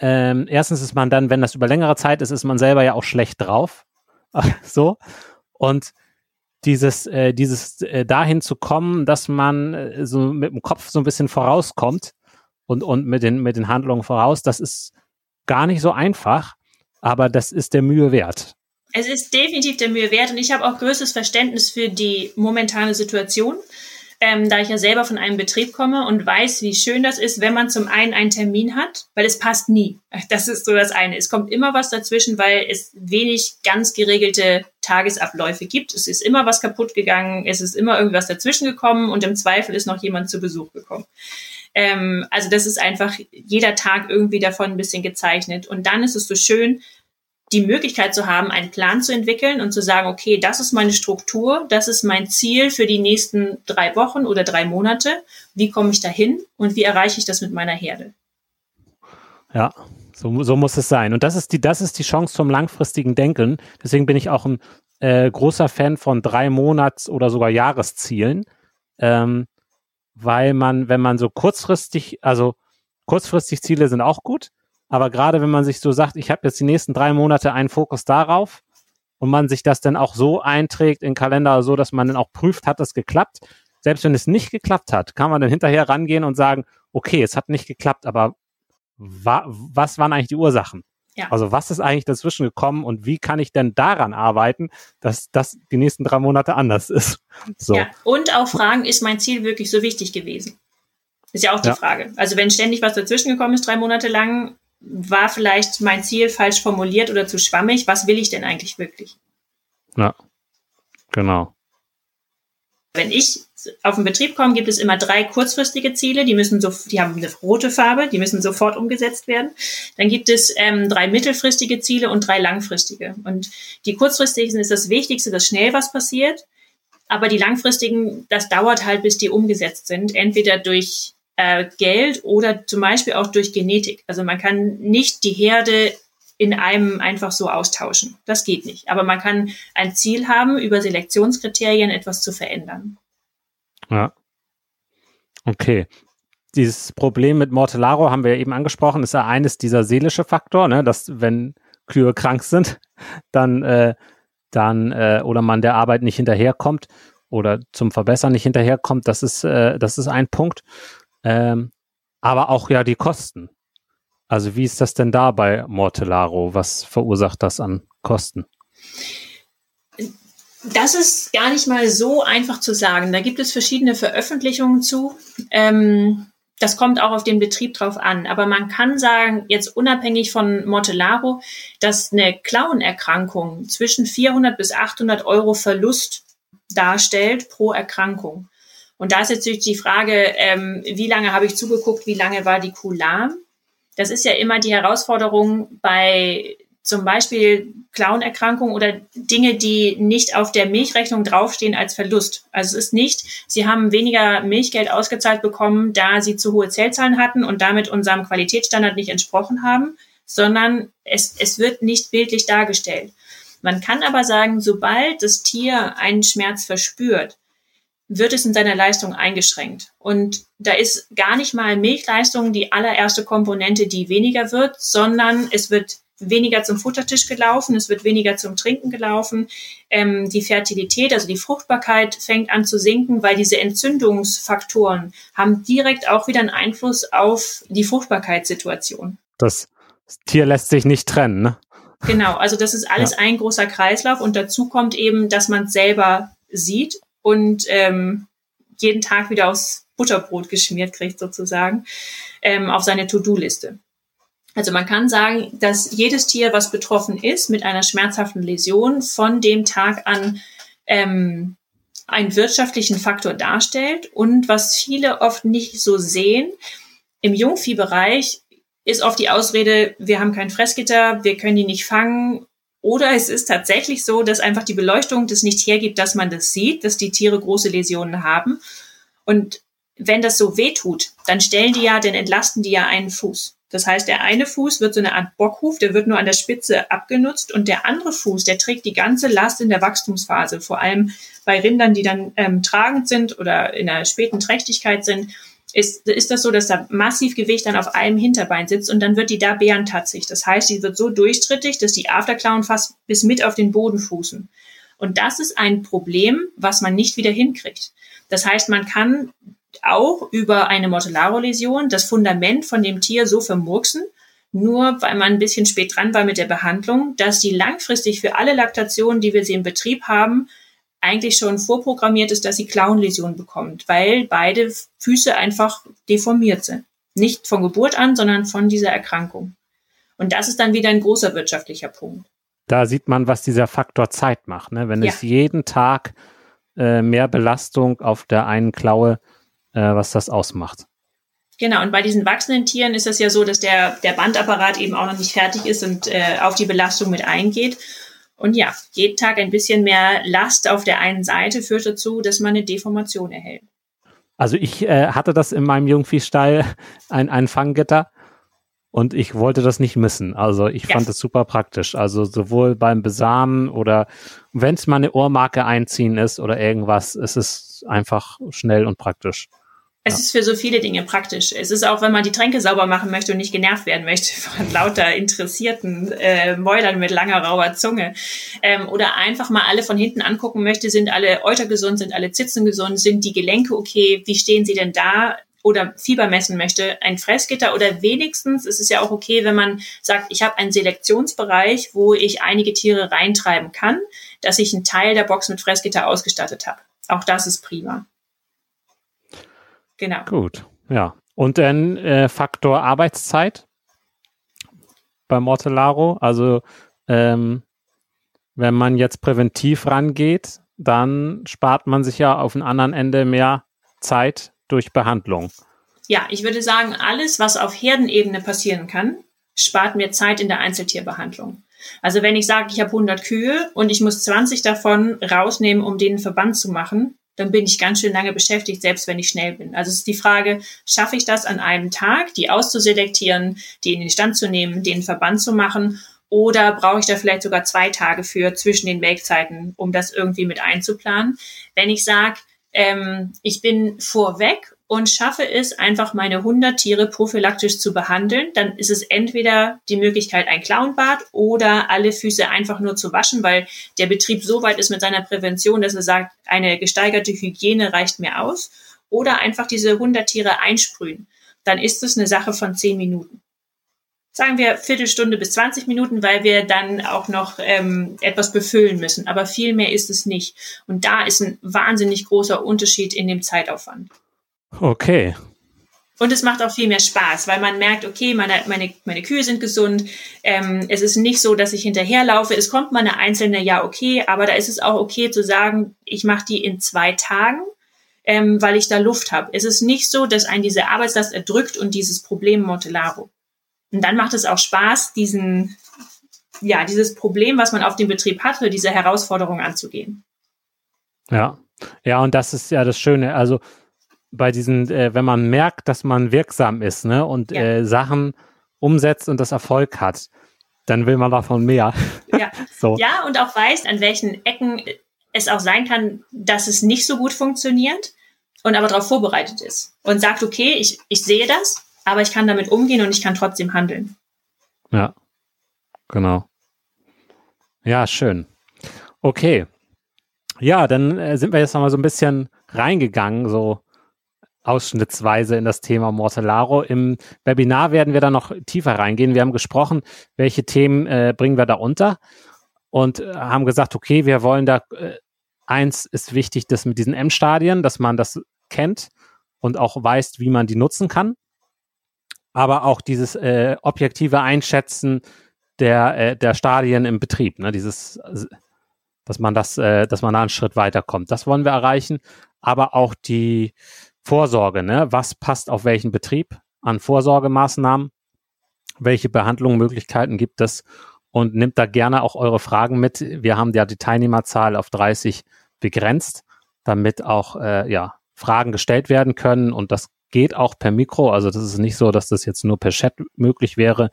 Speaker 3: ähm, erstens ist man dann, wenn das über längere Zeit ist, ist man selber ja auch schlecht drauf. so. Und dieses, äh, dieses äh, dahin zu kommen, dass man äh, so mit dem Kopf so ein bisschen vorauskommt und, und mit den, mit den Handlungen voraus, das ist gar nicht so einfach, aber das ist der Mühe wert.
Speaker 1: Es ist definitiv der Mühe wert und ich habe auch größtes Verständnis für die momentane Situation ähm, da ich ja selber von einem Betrieb komme und weiß, wie schön das ist, wenn man zum einen einen Termin hat, weil es passt nie. Das ist so das eine. Es kommt immer was dazwischen, weil es wenig ganz geregelte Tagesabläufe gibt. Es ist immer was kaputt gegangen, es ist immer irgendwas dazwischen gekommen und im Zweifel ist noch jemand zu Besuch gekommen. Ähm, also das ist einfach jeder Tag irgendwie davon ein bisschen gezeichnet. Und dann ist es so schön, die Möglichkeit zu haben, einen Plan zu entwickeln und zu sagen, okay, das ist meine Struktur, das ist mein Ziel für die nächsten drei Wochen oder drei Monate. Wie komme ich dahin und wie erreiche ich das mit meiner Herde?
Speaker 3: Ja, so, so muss es sein. Und das ist die, das ist die Chance zum langfristigen Denken. Deswegen bin ich auch ein äh, großer Fan von drei Monats- oder sogar Jahreszielen, ähm, weil man, wenn man so kurzfristig, also kurzfristig Ziele sind auch gut, aber gerade wenn man sich so sagt, ich habe jetzt die nächsten drei Monate einen Fokus darauf und man sich das dann auch so einträgt in Kalender, so dass man dann auch prüft, hat das geklappt. Selbst wenn es nicht geklappt hat, kann man dann hinterher rangehen und sagen, okay, es hat nicht geklappt, aber wa was waren eigentlich die Ursachen? Ja. Also was ist eigentlich dazwischen gekommen und wie kann ich denn daran arbeiten, dass das die nächsten drei Monate anders ist?
Speaker 1: So. Ja, und auch fragen, ist mein Ziel wirklich so wichtig gewesen? Ist ja auch die ja. Frage. Also wenn ständig was dazwischen gekommen ist, drei Monate lang, war vielleicht mein Ziel falsch formuliert oder zu schwammig. Was will ich denn eigentlich wirklich?
Speaker 3: Ja, genau.
Speaker 1: Wenn ich auf den Betrieb komme, gibt es immer drei kurzfristige Ziele, die müssen so, die haben eine rote Farbe, die müssen sofort umgesetzt werden. Dann gibt es ähm, drei mittelfristige Ziele und drei langfristige. Und die kurzfristigen ist das Wichtigste, dass schnell was passiert. Aber die langfristigen, das dauert halt, bis die umgesetzt sind. Entweder durch äh, Geld oder zum Beispiel auch durch Genetik. Also man kann nicht die Herde in einem einfach so austauschen. Das geht nicht. Aber man kann ein Ziel haben, über Selektionskriterien etwas zu verändern.
Speaker 3: Ja. Okay. Dieses Problem mit Mortellaro haben wir eben angesprochen, ist ja eines dieser seelische Faktor, ne, dass wenn Kühe krank sind, dann, äh, dann äh, oder man der Arbeit nicht hinterherkommt oder zum Verbessern nicht hinterherkommt, das ist, äh, das ist ein Punkt. Ähm, aber auch ja die Kosten. Also wie ist das denn da bei Mortellaro? Was verursacht das an Kosten?
Speaker 1: Das ist gar nicht mal so einfach zu sagen. Da gibt es verschiedene Veröffentlichungen zu. Ähm, das kommt auch auf den Betrieb drauf an. Aber man kann sagen, jetzt unabhängig von Mortellaro, dass eine Klauenerkrankung zwischen 400 bis 800 Euro Verlust darstellt pro Erkrankung. Und da ist jetzt natürlich die Frage, ähm, wie lange habe ich zugeguckt, wie lange war die Kuh lahm? Das ist ja immer die Herausforderung bei zum Beispiel Klauenerkrankungen oder Dinge, die nicht auf der Milchrechnung draufstehen als Verlust. Also es ist nicht, Sie haben weniger Milchgeld ausgezahlt bekommen, da Sie zu hohe Zellzahlen hatten und damit unserem Qualitätsstandard nicht entsprochen haben, sondern es, es wird nicht bildlich dargestellt. Man kann aber sagen, sobald das Tier einen Schmerz verspürt, wird es in seiner Leistung eingeschränkt. Und da ist gar nicht mal Milchleistung die allererste Komponente, die weniger wird, sondern es wird weniger zum Futtertisch gelaufen, es wird weniger zum Trinken gelaufen. Ähm, die Fertilität, also die Fruchtbarkeit, fängt an zu sinken, weil diese Entzündungsfaktoren haben direkt auch wieder einen Einfluss auf die Fruchtbarkeitssituation.
Speaker 3: Das Tier lässt sich nicht trennen, ne?
Speaker 1: Genau, also das ist alles ja. ein großer Kreislauf und dazu kommt eben, dass man es selber sieht und ähm, jeden Tag wieder aufs Butterbrot geschmiert kriegt sozusagen ähm, auf seine To-Do-Liste. Also man kann sagen, dass jedes Tier, was betroffen ist mit einer schmerzhaften Läsion, von dem Tag an ähm, einen wirtschaftlichen Faktor darstellt. Und was viele oft nicht so sehen, im Jungviehbereich ist oft die Ausrede, wir haben kein Fressgitter, wir können die nicht fangen oder es ist tatsächlich so, dass einfach die Beleuchtung das nicht hergibt, dass man das sieht, dass die Tiere große Läsionen haben. Und wenn das so weh tut, dann stellen die ja, dann entlasten die ja einen Fuß. Das heißt, der eine Fuß wird so eine Art Bockhuf, der wird nur an der Spitze abgenutzt und der andere Fuß, der trägt die ganze Last in der Wachstumsphase, vor allem bei Rindern, die dann ähm, tragend sind oder in der späten Trächtigkeit sind, ist, ist das so, dass da massiv Gewicht dann auf einem Hinterbein sitzt und dann wird die da bärentatzig. Das heißt, die wird so durchtrittig, dass die Afterklauen fast bis mit auf den Boden fußen. Und das ist ein Problem, was man nicht wieder hinkriegt. Das heißt, man kann auch über eine Mortellaro-Läsion das Fundament von dem Tier so vermurksen, nur weil man ein bisschen spät dran war mit der Behandlung, dass die langfristig für alle Laktationen, die wir sie im Betrieb haben, eigentlich schon vorprogrammiert ist, dass sie Klauenläsionen bekommt, weil beide Füße einfach deformiert sind. Nicht von Geburt an, sondern von dieser Erkrankung. Und das ist dann wieder ein großer wirtschaftlicher Punkt.
Speaker 3: Da sieht man, was dieser Faktor Zeit macht. Ne? Wenn ja. es jeden Tag äh, mehr Belastung auf der einen Klaue äh, was das ausmacht.
Speaker 1: Genau, und bei diesen wachsenden Tieren ist es ja so, dass der, der Bandapparat eben auch noch nicht fertig ist und äh, auf die Belastung mit eingeht. Und ja, jeden Tag ein bisschen mehr Last auf der einen Seite führt dazu, dass man eine Deformation erhält.
Speaker 3: Also ich äh, hatte das in meinem Jungviehstall, ein, ein Fanggitter, und ich wollte das nicht missen. Also ich ja. fand es super praktisch. Also sowohl beim Besamen oder wenn es mal eine Ohrmarke einziehen ist oder irgendwas, ist es einfach schnell und praktisch.
Speaker 1: Es ja. ist für so viele Dinge praktisch. Es ist auch, wenn man die Tränke sauber machen möchte und nicht genervt werden möchte von lauter interessierten äh, Mäulern mit langer, rauer Zunge. Ähm, oder einfach mal alle von hinten angucken möchte, sind alle Euter gesund, sind alle Zitzen gesund, sind die Gelenke okay, wie stehen sie denn da? oder Fieber messen möchte, ein Fressgitter oder wenigstens ist es ja auch okay, wenn man sagt, ich habe einen Selektionsbereich, wo ich einige Tiere reintreiben kann, dass ich einen Teil der Box mit Fressgitter ausgestattet habe. Auch das ist prima.
Speaker 3: Genau. Gut, ja. Und dann äh, Faktor Arbeitszeit bei Mortellaro. Also ähm, wenn man jetzt präventiv rangeht, dann spart man sich ja auf dem anderen Ende mehr Zeit durch Behandlung.
Speaker 1: Ja, ich würde sagen, alles, was auf Herdenebene passieren kann, spart mir Zeit in der Einzeltierbehandlung. Also wenn ich sage, ich habe 100 Kühe und ich muss 20 davon rausnehmen, um den Verband zu machen, dann bin ich ganz schön lange beschäftigt, selbst wenn ich schnell bin. Also es ist die Frage, schaffe ich das an einem Tag, die auszuselektieren, die in den Stand zu nehmen, den Verband zu machen oder brauche ich da vielleicht sogar zwei Tage für zwischen den Melkzeiten, um das irgendwie mit einzuplanen? Wenn ich sage, ähm, ich bin vorweg und schaffe es, einfach meine 100 Tiere prophylaktisch zu behandeln, dann ist es entweder die Möglichkeit, ein Clownbad oder alle Füße einfach nur zu waschen, weil der Betrieb so weit ist mit seiner Prävention, dass er sagt, eine gesteigerte Hygiene reicht mir aus. Oder einfach diese 100 Tiere einsprühen. Dann ist es eine Sache von 10 Minuten sagen wir Viertelstunde bis 20 Minuten, weil wir dann auch noch ähm, etwas befüllen müssen. Aber viel mehr ist es nicht. Und da ist ein wahnsinnig großer Unterschied in dem Zeitaufwand.
Speaker 3: Okay.
Speaker 1: Und es macht auch viel mehr Spaß, weil man merkt, okay, meine, meine, meine Kühe sind gesund. Ähm, es ist nicht so, dass ich hinterherlaufe. Es kommt mal eine einzelne, ja, okay, aber da ist es auch okay zu sagen, ich mache die in zwei Tagen, ähm, weil ich da Luft habe. Es ist nicht so, dass ein diese Arbeitslast erdrückt und dieses Problem Mortellaro. Und dann macht es auch Spaß, diesen, ja, dieses Problem, was man auf dem Betrieb hatte, diese Herausforderung anzugehen.
Speaker 3: Ja, ja, und das ist ja das Schöne. Also bei diesen, äh, wenn man merkt, dass man wirksam ist, ne, und ja. äh, Sachen umsetzt und das Erfolg hat, dann will man davon mehr.
Speaker 1: Ja. so. ja, und auch weiß, an welchen Ecken es auch sein kann, dass es nicht so gut funktioniert und aber darauf vorbereitet ist und sagt, okay, ich, ich sehe das, aber ich kann damit umgehen und ich kann trotzdem handeln.
Speaker 3: Ja, genau. Ja, schön. Okay. Ja, dann äh, sind wir jetzt nochmal so ein bisschen reingegangen, so ausschnittsweise in das Thema Mortellaro. Im Webinar werden wir da noch tiefer reingehen. Wir haben gesprochen, welche Themen äh, bringen wir da unter und äh, haben gesagt, okay, wir wollen da, äh, eins ist wichtig, das mit diesen M-Stadien, dass man das kennt und auch weiß, wie man die nutzen kann aber auch dieses äh, objektive Einschätzen der, äh, der Stadien im Betrieb, ne? dieses, dass man das, äh, dass man da einen Schritt weiterkommt. Das wollen wir erreichen, aber auch die Vorsorge, ne? was passt auf welchen Betrieb an Vorsorgemaßnahmen, welche Behandlungsmöglichkeiten gibt es und nimmt da gerne auch eure Fragen mit. Wir haben ja die Teilnehmerzahl auf 30 begrenzt, damit auch äh, ja, Fragen gestellt werden können und das geht auch per Mikro. Also das ist nicht so, dass das jetzt nur per Chat möglich wäre.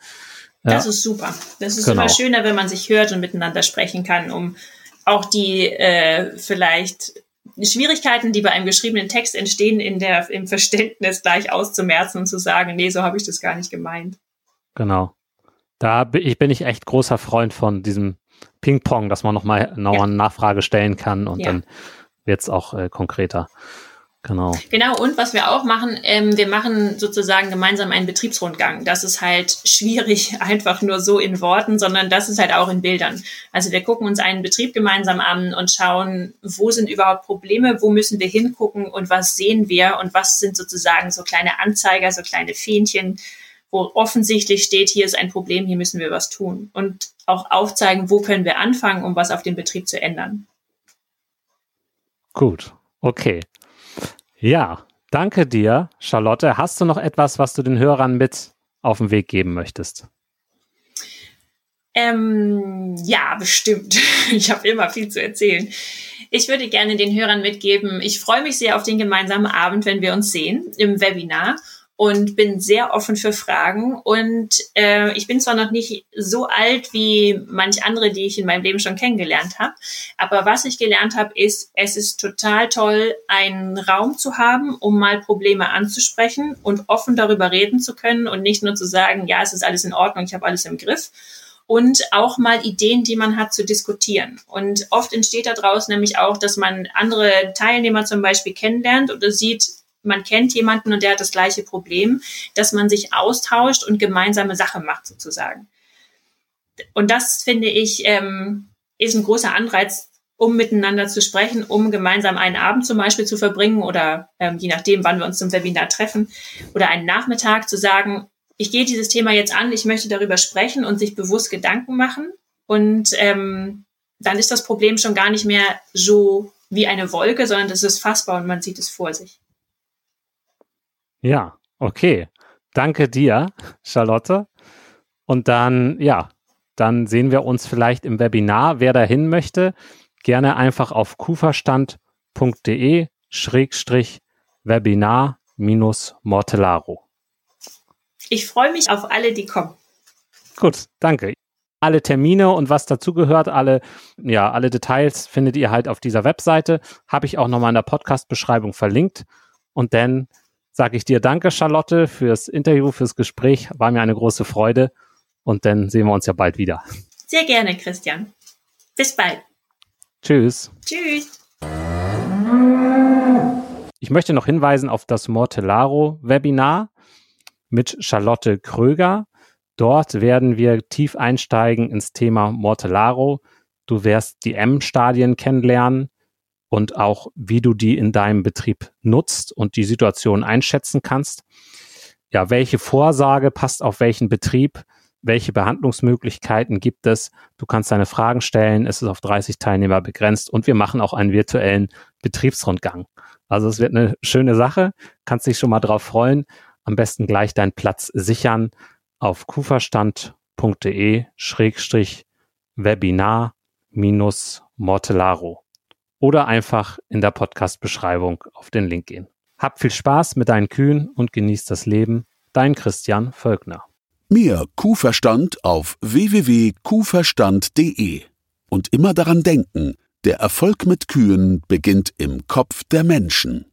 Speaker 1: Das ist super. Das ist genau. immer schöner, wenn man sich hört und miteinander sprechen kann, um auch die äh, vielleicht Schwierigkeiten, die bei einem geschriebenen Text entstehen, in der, im Verständnis gleich auszumerzen und zu sagen, nee, so habe ich das gar nicht gemeint.
Speaker 3: Genau. Da bin ich, bin ich echt großer Freund von diesem Ping-Pong, dass man nochmal noch ja. eine Nachfrage stellen kann und ja. dann wird es auch äh, konkreter. Genau.
Speaker 1: Genau, und was wir auch machen, ähm, wir machen sozusagen gemeinsam einen Betriebsrundgang. Das ist halt schwierig, einfach nur so in Worten, sondern das ist halt auch in Bildern. Also wir gucken uns einen Betrieb gemeinsam an und schauen, wo sind überhaupt Probleme, wo müssen wir hingucken und was sehen wir und was sind sozusagen so kleine Anzeiger, so kleine Fähnchen, wo offensichtlich steht, hier ist ein Problem, hier müssen wir was tun. Und auch aufzeigen, wo können wir anfangen, um was auf dem Betrieb zu ändern.
Speaker 3: Gut, okay. Ja, danke dir, Charlotte. Hast du noch etwas, was du den Hörern mit auf den Weg geben möchtest?
Speaker 1: Ähm, ja, bestimmt. Ich habe immer viel zu erzählen. Ich würde gerne den Hörern mitgeben, ich freue mich sehr auf den gemeinsamen Abend, wenn wir uns sehen im Webinar und bin sehr offen für Fragen. Und äh, ich bin zwar noch nicht so alt wie manch andere, die ich in meinem Leben schon kennengelernt habe, aber was ich gelernt habe, ist, es ist total toll, einen Raum zu haben, um mal Probleme anzusprechen und offen darüber reden zu können und nicht nur zu sagen, ja, es ist alles in Ordnung, ich habe alles im Griff. Und auch mal Ideen, die man hat, zu diskutieren. Und oft entsteht daraus nämlich auch, dass man andere Teilnehmer zum Beispiel kennenlernt oder sieht, man kennt jemanden und der hat das gleiche Problem, dass man sich austauscht und gemeinsame Sache macht sozusagen. Und das finde ich ähm, ist ein großer Anreiz, um miteinander zu sprechen, um gemeinsam einen Abend zum Beispiel zu verbringen oder ähm, je nachdem, wann wir uns zum Webinar treffen oder einen Nachmittag zu sagen, ich gehe dieses Thema jetzt an, ich möchte darüber sprechen und sich bewusst Gedanken machen und ähm, dann ist das Problem schon gar nicht mehr so wie eine Wolke, sondern das ist fassbar und man sieht es vor sich.
Speaker 3: Ja, okay. Danke dir, Charlotte. Und dann, ja, dann sehen wir uns vielleicht im Webinar. Wer dahin möchte, gerne einfach auf kuferstand.de Schrägstrich Webinar minus Mortellaro.
Speaker 1: Ich freue mich auf alle, die kommen.
Speaker 3: Gut, danke. Alle Termine und was dazugehört, alle, ja, alle Details findet ihr halt auf dieser Webseite. Habe ich auch nochmal in der Podcast-Beschreibung verlinkt. Und dann sage ich dir danke, Charlotte, fürs Interview, fürs Gespräch. War mir eine große Freude. Und dann sehen wir uns ja bald wieder.
Speaker 1: Sehr gerne, Christian. Bis bald.
Speaker 3: Tschüss.
Speaker 1: Tschüss.
Speaker 3: Ich möchte noch hinweisen auf das Mortellaro-Webinar mit Charlotte Kröger. Dort werden wir tief einsteigen ins Thema Mortellaro. Du wirst die M-Stadien kennenlernen und auch wie du die in deinem Betrieb nutzt und die Situation einschätzen kannst. Ja, welche Vorsage passt auf welchen Betrieb? Welche Behandlungsmöglichkeiten gibt es? Du kannst deine Fragen stellen. Es ist auf 30 Teilnehmer begrenzt und wir machen auch einen virtuellen Betriebsrundgang. Also es wird eine schöne Sache. Kannst dich schon mal drauf freuen. Am besten gleich deinen Platz sichern auf kuferstand.de Schrägstrich Webinar minus Mortellaro oder einfach in der Podcast-Beschreibung auf den Link gehen. Hab viel Spaß mit deinen Kühen und genieß das Leben. Dein Christian Völkner.
Speaker 2: Mehr Kuhverstand auf www.kuhverstand.de. Und immer daran denken, der Erfolg mit Kühen beginnt im Kopf der Menschen.